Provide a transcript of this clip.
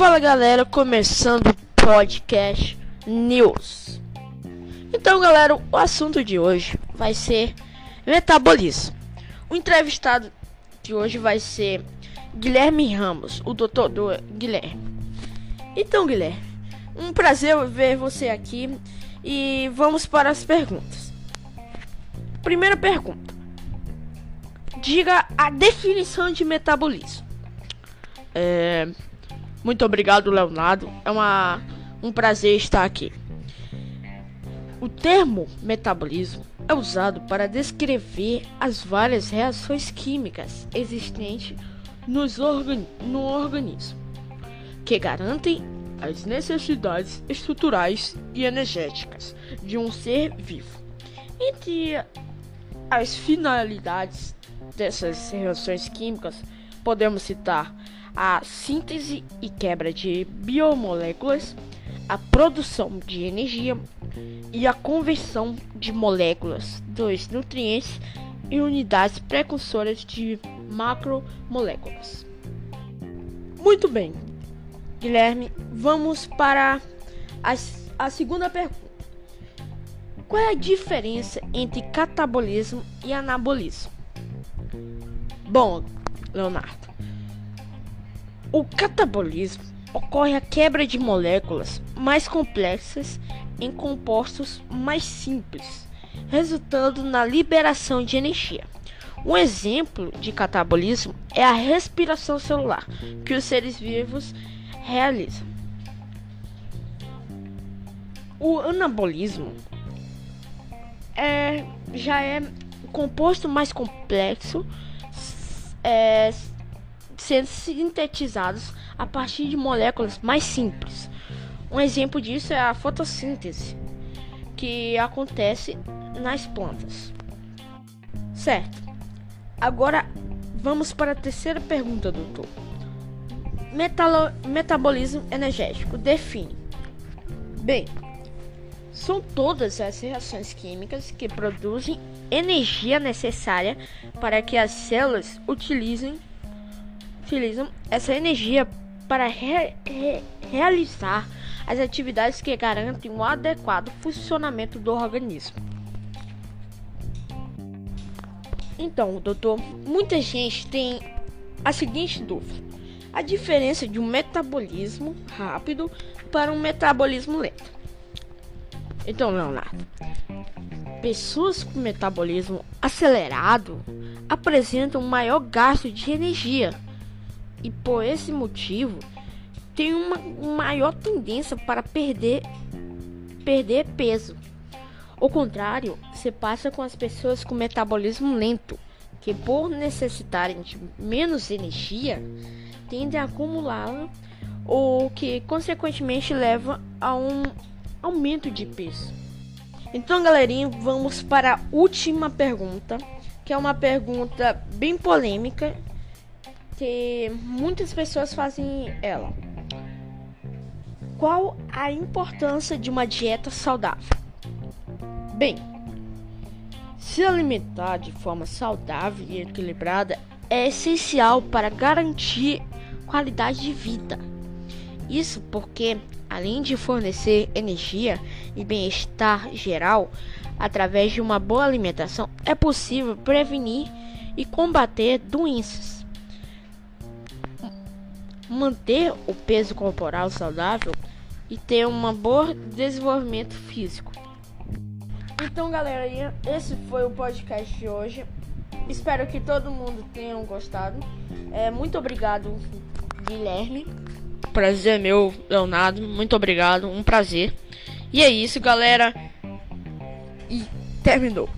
Fala galera, começando o podcast News. Então, galera, o assunto de hoje vai ser metabolismo. O entrevistado de hoje vai ser Guilherme Ramos, o doutor do Guilherme. Então, Guilherme, um prazer ver você aqui e vamos para as perguntas. Primeira pergunta: Diga a definição de metabolismo. É, muito obrigado, Leonardo. É uma, um prazer estar aqui. O termo metabolismo é usado para descrever as várias reações químicas existentes nos organi no organismo, que garantem as necessidades estruturais e energéticas de um ser vivo. Entre as finalidades dessas reações químicas, podemos citar a síntese e quebra de biomoléculas, a produção de energia e a conversão de moléculas dos nutrientes em unidades precursoras de macromoléculas. Muito bem, Guilherme, vamos para a, a segunda pergunta. Qual é a diferença entre catabolismo e anabolismo? Bom, Leonardo, o catabolismo ocorre a quebra de moléculas mais complexas em compostos mais simples, resultando na liberação de energia. Um exemplo de catabolismo é a respiração celular, que os seres vivos realizam. O anabolismo é, já é composto mais complexo, é, sendo sintetizados a partir de moléculas mais simples. Um exemplo disso é a fotossíntese, que acontece nas plantas. Certo. Agora vamos para a terceira pergunta, doutor. Metalo metabolismo energético define. Bem, são todas as reações químicas que produzem energia necessária para que as células utilizem utilizam essa energia para re re realizar as atividades que garantem um adequado funcionamento do organismo. Então, doutor, muita gente tem a seguinte dúvida: a diferença de um metabolismo rápido para um metabolismo lento. Então, Leonardo, pessoas com metabolismo acelerado apresentam maior gasto de energia e por esse motivo tem uma maior tendência para perder perder peso. O contrário se passa com as pessoas com metabolismo lento, que por necessitarem de menos energia, tendem a acumulá-la, o que consequentemente leva a um aumento de peso. Então, galerinha, vamos para a última pergunta, que é uma pergunta bem polêmica que muitas pessoas fazem ela. Qual a importância de uma dieta saudável? Bem, se alimentar de forma saudável e equilibrada é essencial para garantir qualidade de vida. Isso porque, além de fornecer energia e bem-estar geral, através de uma boa alimentação, é possível prevenir e combater doenças manter o peso corporal saudável e ter um bom desenvolvimento físico. Então, galera, esse foi o podcast de hoje. Espero que todo mundo tenha gostado. É, muito obrigado, Guilherme. Prazer meu, Leonardo. Muito obrigado, um prazer. E é isso, galera. E terminou.